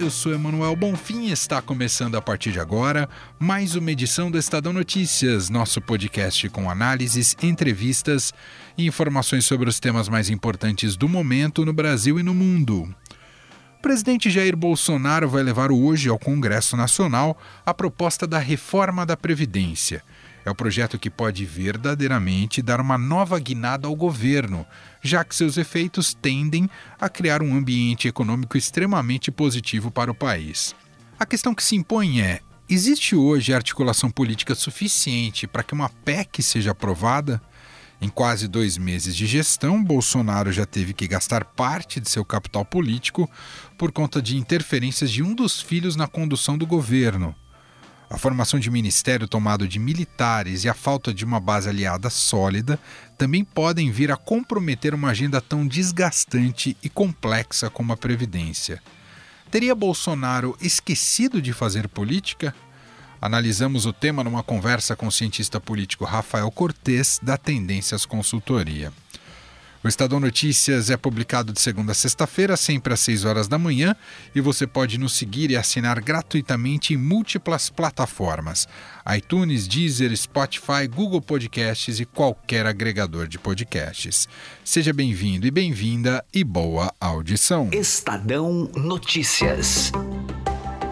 Eu sou Emanuel Bonfim e está começando a partir de agora mais uma edição do Estadão Notícias, nosso podcast com análises, entrevistas e informações sobre os temas mais importantes do momento no Brasil e no mundo. O presidente Jair Bolsonaro vai levar hoje ao Congresso Nacional a proposta da reforma da Previdência. É o projeto que pode verdadeiramente dar uma nova guinada ao governo, já que seus efeitos tendem a criar um ambiente econômico extremamente positivo para o país. A questão que se impõe é: existe hoje articulação política suficiente para que uma PEC seja aprovada? Em quase dois meses de gestão, Bolsonaro já teve que gastar parte de seu capital político por conta de interferências de um dos filhos na condução do governo. A formação de ministério tomado de militares e a falta de uma base aliada sólida também podem vir a comprometer uma agenda tão desgastante e complexa como a Previdência. Teria Bolsonaro esquecido de fazer política? Analisamos o tema numa conversa com o cientista político Rafael Cortes, da Tendências Consultoria. O Estadão Notícias é publicado de segunda a sexta-feira, sempre às 6 horas da manhã, e você pode nos seguir e assinar gratuitamente em múltiplas plataformas: iTunes, Deezer, Spotify, Google Podcasts e qualquer agregador de podcasts. Seja bem-vindo e bem-vinda e boa audição. Estadão Notícias.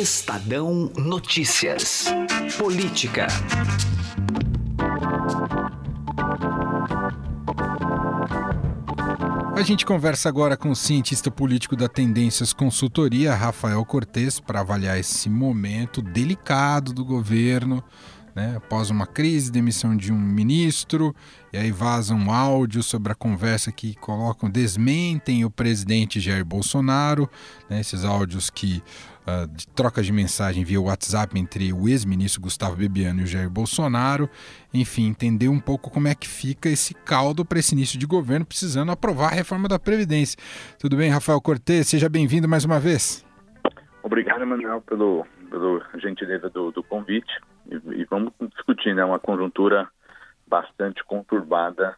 Estadão Notícias. Política. A gente conversa agora com o cientista político da Tendências Consultoria, Rafael Cortes, para avaliar esse momento delicado do governo, né, após uma crise, demissão de um ministro, e aí vaza um áudio sobre a conversa que colocam, desmentem o presidente Jair Bolsonaro, né, esses áudios que uh, de troca de mensagem via WhatsApp entre o ex-ministro Gustavo Bebiano e o Jair Bolsonaro. Enfim, entender um pouco como é que fica esse caldo para esse início de governo precisando aprovar a reforma da Previdência. Tudo bem, Rafael Cortes? Seja bem-vindo mais uma vez. Obrigado, Manuel, pelo, pelo gentileza do, do convite. E, vamos discutir, né? Uma conjuntura bastante conturbada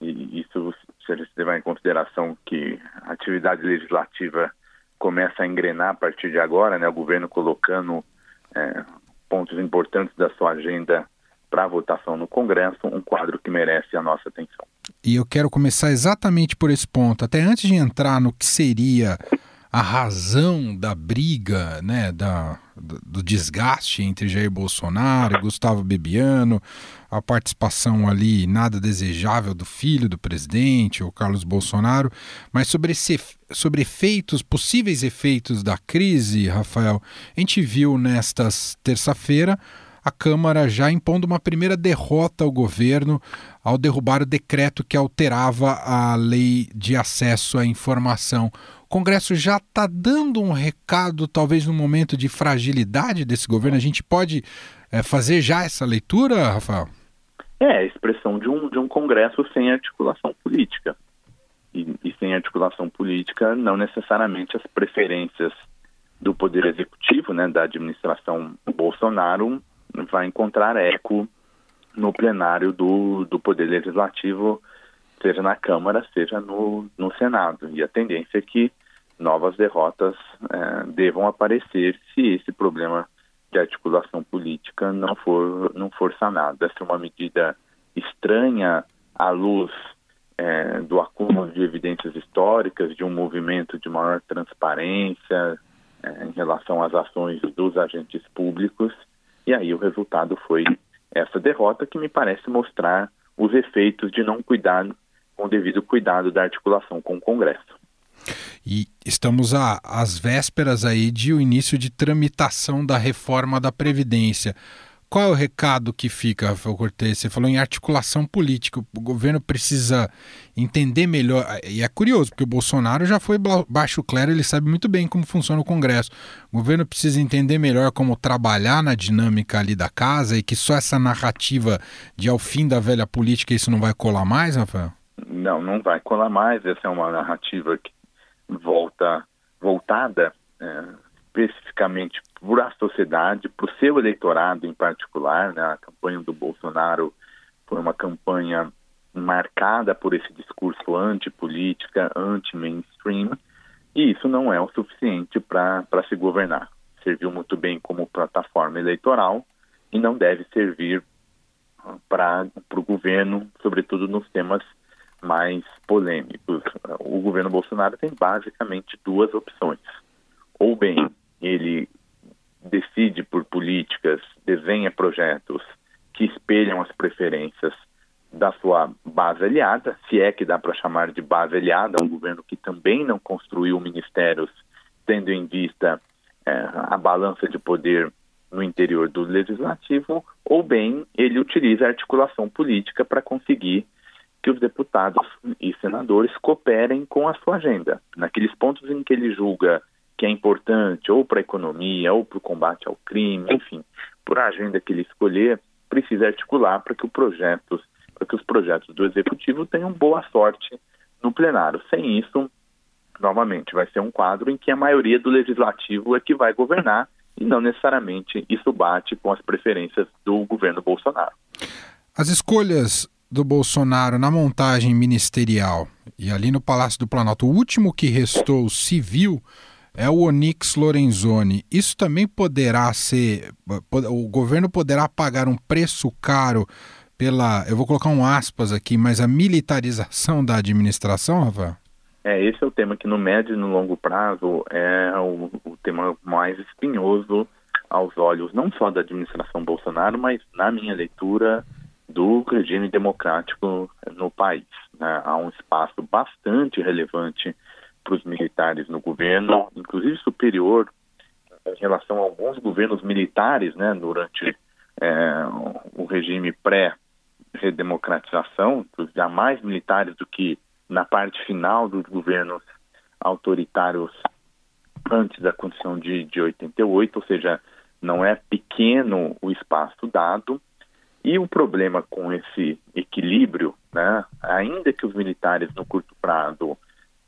e isso se a gente levar em consideração que a atividade legislativa começa a engrenar a partir de agora, né? O governo colocando é, pontos importantes da sua agenda para votação no Congresso, um quadro que merece a nossa atenção. E eu quero começar exatamente por esse ponto. Até antes de entrar no que seria a razão da briga, né, da, do desgaste entre Jair Bolsonaro e Gustavo Bebiano, a participação ali nada desejável do filho do presidente, o Carlos Bolsonaro, mas sobre, esse, sobre efeitos, possíveis efeitos da crise, Rafael, a gente viu nesta terça-feira a Câmara já impondo uma primeira derrota ao governo ao derrubar o decreto que alterava a lei de acesso à informação. Congresso já está dando um recado, talvez no momento de fragilidade desse governo. A gente pode é, fazer já essa leitura, Rafael? É, a expressão de um, de um Congresso sem articulação política. E, e sem articulação política, não necessariamente as preferências do Poder Executivo, né, da administração Bolsonaro, vai encontrar eco no plenário do, do Poder Legislativo, seja na Câmara, seja no, no Senado. E a tendência é que novas derrotas é, devam aparecer se esse problema de articulação política não for, não for sanado. Essa é uma medida estranha à luz é, do acúmulo de evidências históricas, de um movimento de maior transparência é, em relação às ações dos agentes públicos, e aí o resultado foi essa derrota que me parece mostrar os efeitos de não cuidar com devido cuidado da articulação com o Congresso. E estamos às vésperas aí de o início de tramitação da reforma da Previdência. Qual é o recado que fica, Rafael Cortes? Você falou em articulação política. O governo precisa entender melhor. E é curioso, porque o Bolsonaro já foi baixo clero, ele sabe muito bem como funciona o Congresso. O governo precisa entender melhor como trabalhar na dinâmica ali da casa e que só essa narrativa de ao fim da velha política isso não vai colar mais, Rafael? Não, não vai colar mais. Essa é uma narrativa que volta voltada é, especificamente para a sociedade, para o seu eleitorado em particular. Né? A campanha do Bolsonaro foi uma campanha marcada por esse discurso anti-política, anti-mainstream, e isso não é o suficiente para se governar. Serviu muito bem como plataforma eleitoral e não deve servir para o governo, sobretudo nos temas mais polêmicos. O governo Bolsonaro tem basicamente duas opções. Ou bem, ele decide por políticas, desenha projetos que espelham as preferências da sua base aliada, se é que dá para chamar de base aliada, um governo que também não construiu ministérios tendo em vista é, a balança de poder no interior do legislativo, ou bem ele utiliza a articulação política para conseguir que os deputados e senadores cooperem com a sua agenda. Naqueles pontos em que ele julga que é importante, ou para a economia, ou para o combate ao crime, enfim, por a agenda que ele escolher, precisa articular para que, para que os projetos do executivo tenham boa sorte no plenário. Sem isso, novamente, vai ser um quadro em que a maioria do legislativo é que vai governar e não necessariamente isso bate com as preferências do governo Bolsonaro. As escolhas do Bolsonaro na montagem ministerial e ali no Palácio do Planalto, o último que restou civil é o Onyx Lorenzoni. Isso também poderá ser. O governo poderá pagar um preço caro pela. Eu vou colocar um aspas aqui, mas a militarização da administração, Rafael? É, esse é o tema que no médio e no longo prazo é o, o tema mais espinhoso aos olhos, não só da administração Bolsonaro, mas na minha leitura do regime democrático no país. Né? Há um espaço bastante relevante para os militares no governo, inclusive superior em relação a alguns governos militares né, durante é, o regime pré-redemocratização, há mais militares do que na parte final dos governos autoritários antes da Constituição de, de 88, ou seja, não é pequeno o espaço dado, e o problema com esse equilíbrio, né, ainda que os militares no curto prazo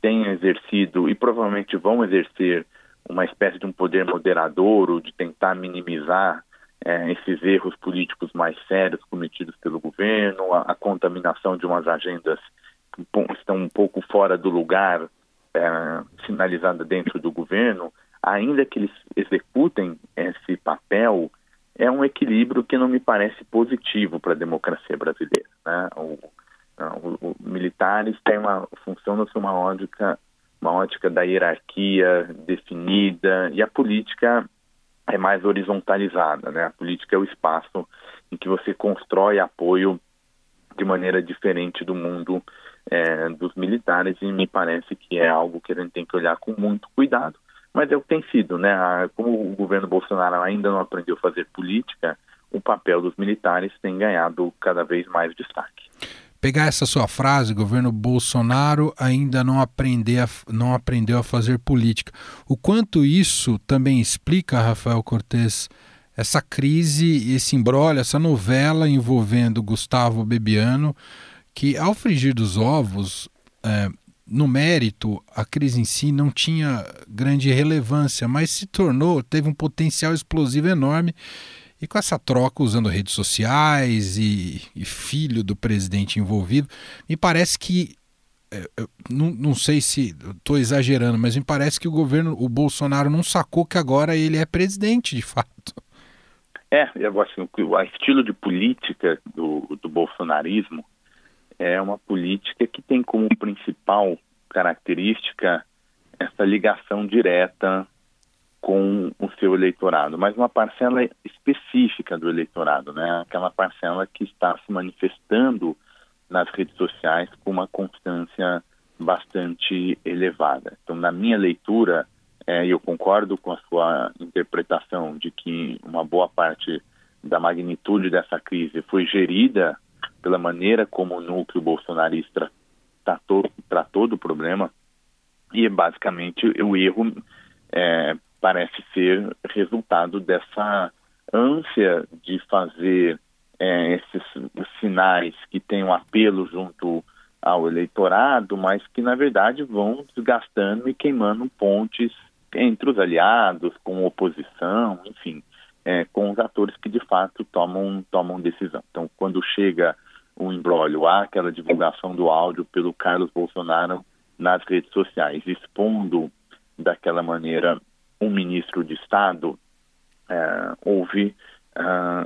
tenham exercido e provavelmente vão exercer uma espécie de um poder moderador ou de tentar minimizar é, esses erros políticos mais sérios cometidos pelo governo, a, a contaminação de umas agendas que estão um pouco fora do lugar é, sinalizada dentro do governo, ainda que eles executem esse papel é um equilíbrio que não me parece positivo para a democracia brasileira. Né? O, o, o, militares têm uma função de uma ótica, uma ótica da hierarquia definida e a política é mais horizontalizada. Né? A política é o espaço em que você constrói apoio de maneira diferente do mundo é, dos militares e me parece que é algo que a gente tem que olhar com muito cuidado mas é o que tem sido, né? Como o governo Bolsonaro ainda não aprendeu a fazer política, o papel dos militares tem ganhado cada vez mais destaque. Pegar essa sua frase, governo Bolsonaro ainda não, aprender a, não aprendeu a fazer política. O quanto isso também explica, Rafael Cortes, essa crise, esse embrolho, essa novela envolvendo Gustavo Bebiano, que ao frigir dos ovos, é, no mérito, a crise em si não tinha grande relevância, mas se tornou, teve um potencial explosivo enorme. E com essa troca, usando redes sociais e, e filho do presidente envolvido, me parece que. É, não, não sei se estou exagerando, mas me parece que o governo, o Bolsonaro, não sacou que agora ele é presidente, de fato. É, eu acho que o estilo de política do, do bolsonarismo é uma política que tem como principal característica essa ligação direta com o seu eleitorado, mas uma parcela específica do eleitorado, né? Aquela parcela que está se manifestando nas redes sociais com uma constância bastante elevada. Então, na minha leitura, é, eu concordo com a sua interpretação de que uma boa parte da magnitude dessa crise foi gerida pela maneira como o núcleo bolsonarista tratou, tratou do problema e basicamente o erro é, parece ser resultado dessa ânsia de fazer é, esses sinais que têm um apelo junto ao eleitorado, mas que na verdade vão desgastando e queimando pontes entre os aliados, com oposição, enfim, é, com os atores que de fato tomam, tomam decisão. Então, quando chega o embrólio, há aquela divulgação do áudio pelo Carlos Bolsonaro nas redes sociais, expondo daquela maneira um ministro de Estado, é, houve é,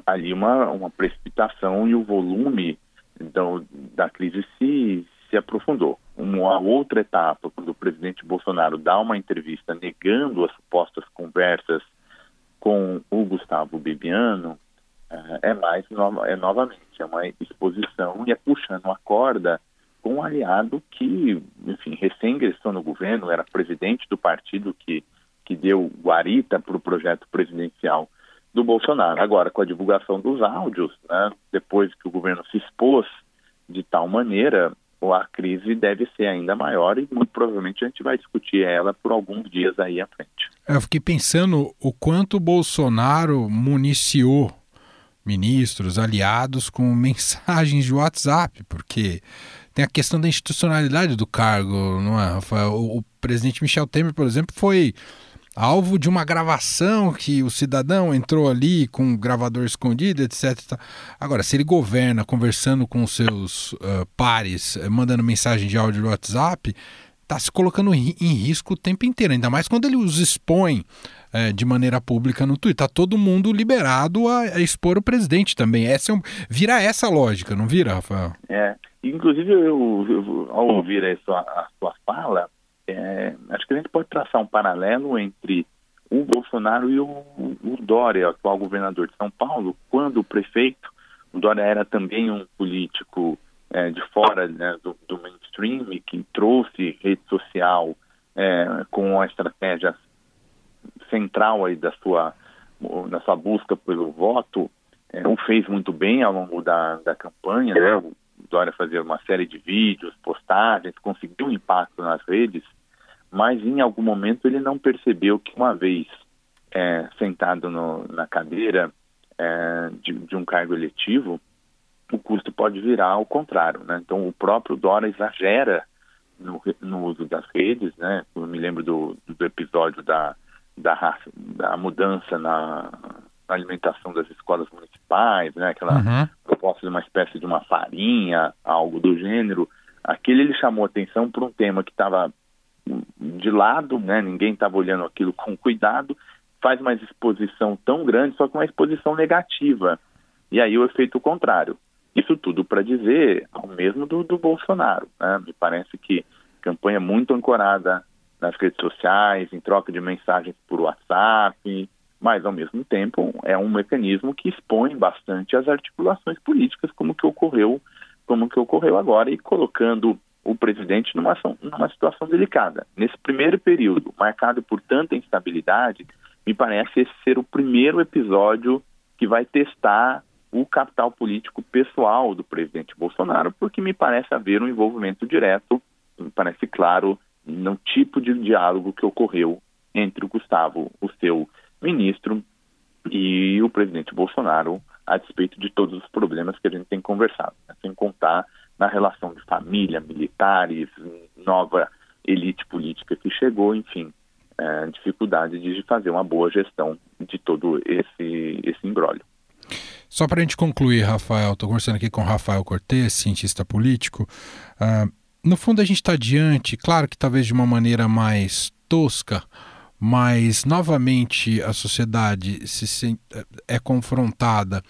ali uma, uma precipitação e o volume do, da crise se, se aprofundou. Uma outra etapa, quando o presidente Bolsonaro dá uma entrevista negando as supostas conversas com o Gustavo Bibiano, é, é mais é novamente é uma exposição e é puxando a corda com um aliado que, enfim, recém ingressou no governo, era presidente do partido que que deu guarita para o projeto presidencial do Bolsonaro. Agora, com a divulgação dos áudios, né, depois que o governo se expôs de tal maneira, a crise deve ser ainda maior e muito provavelmente a gente vai discutir ela por alguns dias aí à frente. Eu fiquei pensando o quanto o Bolsonaro municiou ministros, aliados com mensagens de WhatsApp, porque tem a questão da institucionalidade do cargo, não é? O, o presidente Michel Temer, por exemplo, foi alvo de uma gravação que o cidadão entrou ali com um gravador escondido, etc. Agora, se ele governa conversando com seus uh, pares, eh, mandando mensagem de áudio no WhatsApp, está se colocando em risco o tempo inteiro, ainda mais quando ele os expõe uh, de maneira pública no Twitter. Está todo mundo liberado a, a, expor o presidente também. Essa é um, vira essa lógica, não vira, Rafael? É. Inclusive, eu, eu ao ouvir a sua, a sua fala, é, acho que a gente pode traçar um paralelo entre o Bolsonaro e o, o Dória, atual governador de São Paulo, quando o prefeito, o Dória era também um político é, de fora né, do, do, mainstream que trouxe rede social é, com a estratégia central aí da sua, na sua busca pelo voto, é, o fez muito bem ao longo da, da campanha, né? O Dória fazia uma série de vídeos, postagens, conseguiu um impacto nas redes, mas em algum momento ele não percebeu que uma vez é, sentado no, na cadeira é, de, de, um cargo eletivo, o custo pode virar ao contrário, né? Então o próprio Dória exagera no, no uso das redes, né? Eu me lembro do, do episódio da, da, da mudança na, na alimentação das escolas municipais, né? Aquela uhum. proposta de uma espécie de uma farinha, algo do gênero. Aquele ele chamou atenção por um tema que estava de lado, né? Ninguém estava olhando aquilo com cuidado. Faz uma exposição tão grande, só que uma exposição negativa. E aí o efeito contrário. Isso tudo para dizer ao mesmo do, do Bolsonaro. Né? Me parece que campanha muito ancorada nas redes sociais, em troca de mensagens por WhatsApp, mas ao mesmo tempo é um mecanismo que expõe bastante as articulações políticas, como que ocorreu, como que ocorreu agora e colocando o presidente numa, numa situação delicada. Nesse primeiro período, marcado por tanta instabilidade, me parece esse ser o primeiro episódio que vai testar o capital político pessoal do presidente Bolsonaro, porque me parece haver um envolvimento direto, me parece claro, no tipo de diálogo que ocorreu entre o Gustavo, o seu ministro e o presidente Bolsonaro, a despeito de todos os problemas que a gente tem conversado, né? sem contar na relação de família, militares, nova elite política que chegou, enfim, é, dificuldade de fazer uma boa gestão de todo esse, esse imbróglio. Só para a gente concluir, Rafael, estou conversando aqui com Rafael Cortes, cientista político. Uh, no fundo, a gente está diante, claro que talvez de uma maneira mais tosca, mas novamente a sociedade se, é confrontada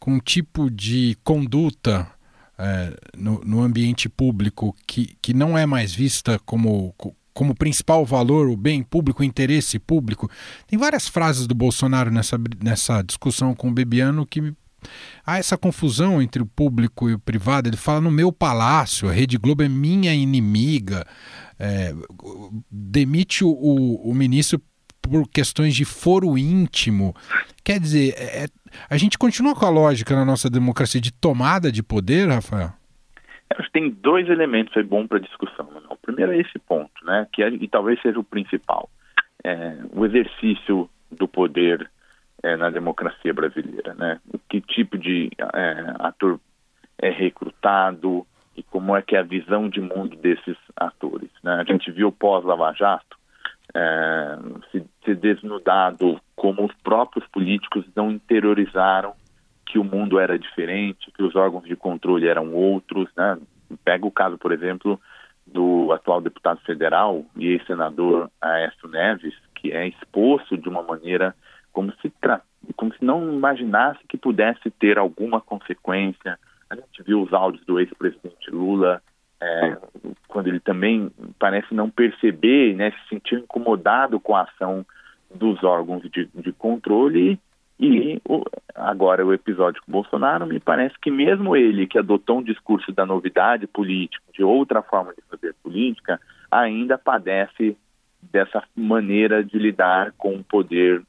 com um tipo de conduta é, no, no, ambiente público que, que não é mais vista como, como principal valor o bem público, o interesse público. Tem várias frases do Bolsonaro nessa, nessa discussão com o Bebiano que há essa confusão entre o público e o privado. Ele fala no meu palácio, a Rede Globo é minha inimiga, é, demite o, o, ministro por questões de foro íntimo. Quer dizer, é, é a gente continua com a lógica na nossa democracia de tomada de poder, Rafael? Acho que tem dois elementos aí bom para discussão. O primeiro é esse ponto, né, que é, e talvez seja o principal. É, o exercício do poder é, na democracia brasileira, né? Que tipo de é, ator é recrutado e como é que é a visão de mundo desses atores, né? A gente viu pós-Lava Jato é, se, se desnudado como os próprios políticos não interiorizaram que o mundo era diferente, que os órgãos de controle eram outros, né? Pega o caso, por exemplo, do atual deputado federal e ex-senador Aécio Neves, que é exposto de uma maneira como se, como se não imaginasse que pudesse ter alguma consequência. A gente viu os áudios do ex-presidente Lula, é, quando ele também parece não perceber, né, se sentir incomodado com a ação dos órgãos de, de controle e o, agora o episódio com Bolsonaro, me parece que mesmo ele que adotou um discurso da novidade política, de outra forma de fazer política, ainda padece dessa maneira de lidar com o poder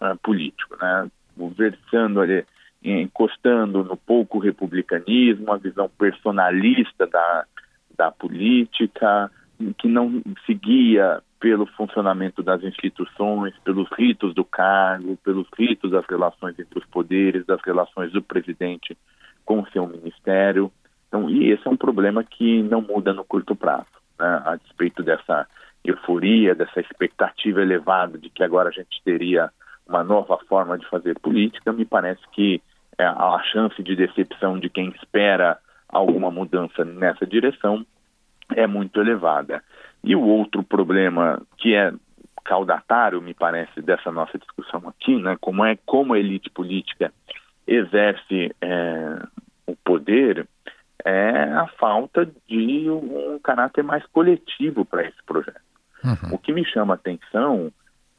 uh, político, né? Versando ali, encostando no pouco republicanismo, a visão personalista da, da política, que não seguia pelo funcionamento das instituições, pelos ritos do cargo, pelos ritos das relações entre os poderes, das relações do presidente com o seu ministério. Então, e esse é um problema que não muda no curto prazo, né? a despeito dessa euforia, dessa expectativa elevada de que agora a gente teria uma nova forma de fazer política, me parece que é, a chance de decepção de quem espera alguma mudança nessa direção é muito elevada. E o outro problema que é caudatário, me parece, dessa nossa discussão aqui, né, como é como a elite política exerce é, o poder, é a falta de um caráter mais coletivo para esse projeto. Uhum. O que me chama a atenção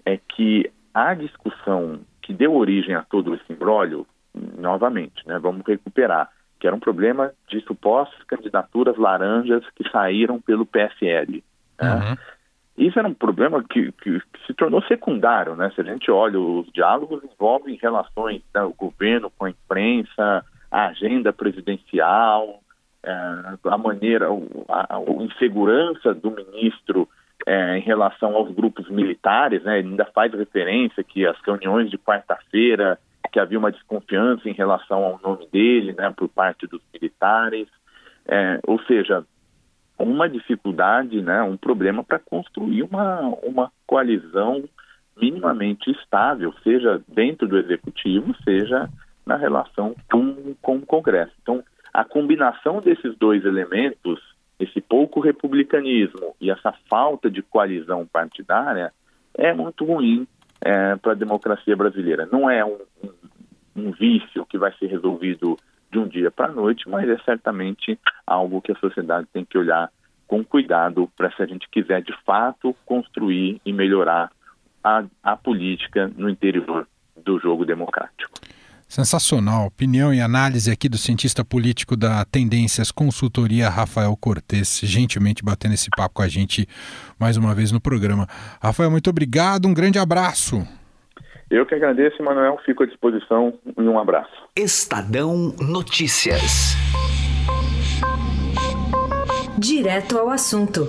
é que a discussão que deu origem a todo esse imbróglio, novamente, né, vamos recuperar, que era um problema de supostas candidaturas laranjas que saíram pelo PSL. Né? Uhum. Isso era um problema que, que, que, se tornou secundário, né? Se a gente olha, os diálogos envolvem relações do né, governo com a imprensa, a agenda presidencial, é, a maneira, a, a, insegurança do ministro é, em relação aos grupos militares, né? Ele ainda faz referência que as reuniões de quarta-feira, que havia uma desconfiança em relação ao nome dele, né? Por parte dos militares. É, ou seja, uma dificuldade, né, um problema para construir uma, uma coalizão minimamente estável, seja dentro do executivo, seja na relação com, com o Congresso. Então, a combinação desses dois elementos, esse pouco republicanismo e essa falta de coalizão partidária, é muito ruim é, para a democracia brasileira. Não é um, um, um vício que vai ser resolvido de um dia para a noite, mas é certamente algo que a sociedade tem que olhar com cuidado para se a gente quiser de fato construir e melhorar a, a política no interior do jogo democrático. Sensacional. Opinião e análise aqui do cientista político da Tendências Consultoria, Rafael Cortes, gentilmente batendo esse papo com a gente mais uma vez no programa. Rafael, muito obrigado, um grande abraço. Eu que agradeço, Manuel. Fico à disposição e um abraço. Estadão Notícias. Direto ao assunto,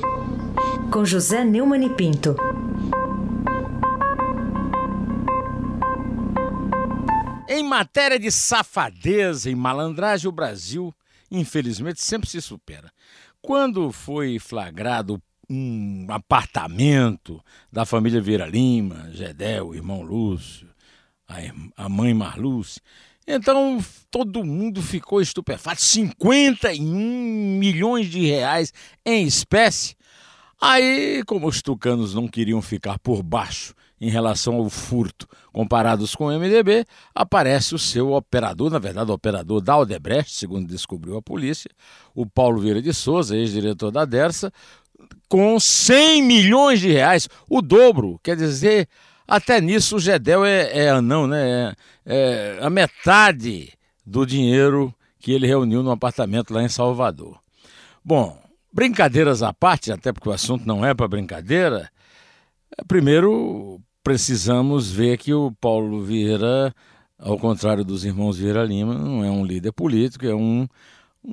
com José Neumann e Pinto. Em matéria de safadeza e malandragem, o Brasil, infelizmente, sempre se supera. Quando foi flagrado um apartamento da família Vieira Lima, Gedel, o irmão Lúcio, a, mãe Marluce. Então todo mundo ficou estupefato. 51 milhões de reais em espécie. Aí, como os tucanos não queriam ficar por baixo em relação ao furto comparados com o MDB, aparece o seu operador, na verdade, o operador da Aldebrecht, segundo descobriu a polícia, o Paulo Vieira de Souza, ex-diretor da Dersa, com 100 milhões de reais, o dobro, quer dizer, até nisso o Gedel é, é anão, né? É, é, a metade do dinheiro que ele reuniu no apartamento lá em Salvador. Bom, brincadeiras à parte, até porque o assunto não é para brincadeira, primeiro precisamos ver que o Paulo Vieira, ao contrário dos irmãos Vieira Lima, não é um líder político, é um,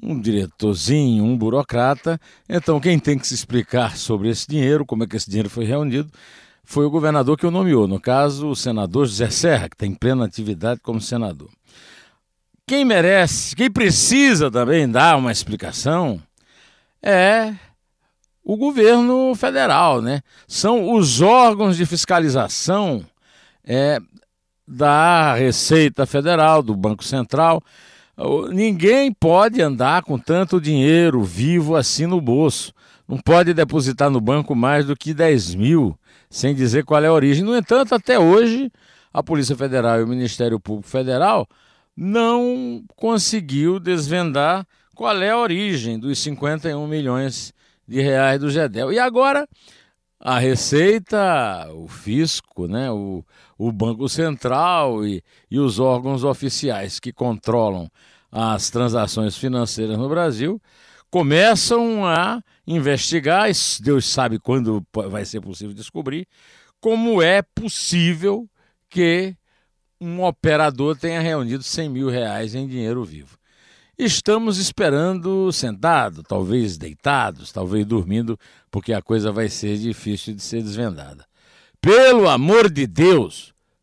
um diretorzinho, um burocrata. Então, quem tem que se explicar sobre esse dinheiro, como é que esse dinheiro foi reunido, foi o governador que o nomeou, no caso, o senador José Serra, que tem plena atividade como senador. Quem merece, quem precisa também dar uma explicação é o governo federal, né? São os órgãos de fiscalização é, da Receita Federal, do Banco Central. Ninguém pode andar com tanto dinheiro vivo assim no bolso. Não pode depositar no banco mais do que 10 mil, sem dizer qual é a origem. No entanto, até hoje, a Polícia Federal e o Ministério Público Federal não conseguiu desvendar qual é a origem dos 51 milhões de reais do GEDEL. E agora a Receita, o Fisco, né, o, o Banco Central e, e os órgãos oficiais que controlam as transações financeiras no Brasil começam a investigar, Deus sabe quando vai ser possível descobrir, como é possível que um operador tenha reunido 100 mil reais em dinheiro vivo. Estamos esperando sentado, talvez deitados, talvez dormindo, porque a coisa vai ser difícil de ser desvendada. Pelo amor de Deus!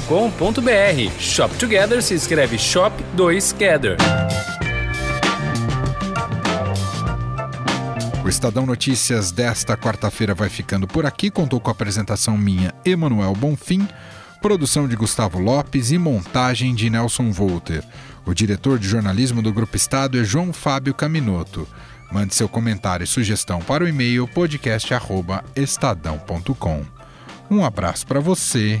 shop2gather.com.br. Shop Together se escreve Shop 2 Gather. O Estadão Notícias desta quarta-feira vai ficando por aqui. Contou com a apresentação minha, Emanuel Bonfim, produção de Gustavo Lopes e montagem de Nelson Volter. O diretor de jornalismo do Grupo Estado é João Fábio Caminoto. Mande seu comentário e sugestão para o e-mail podcast@estadão.com. Um abraço para você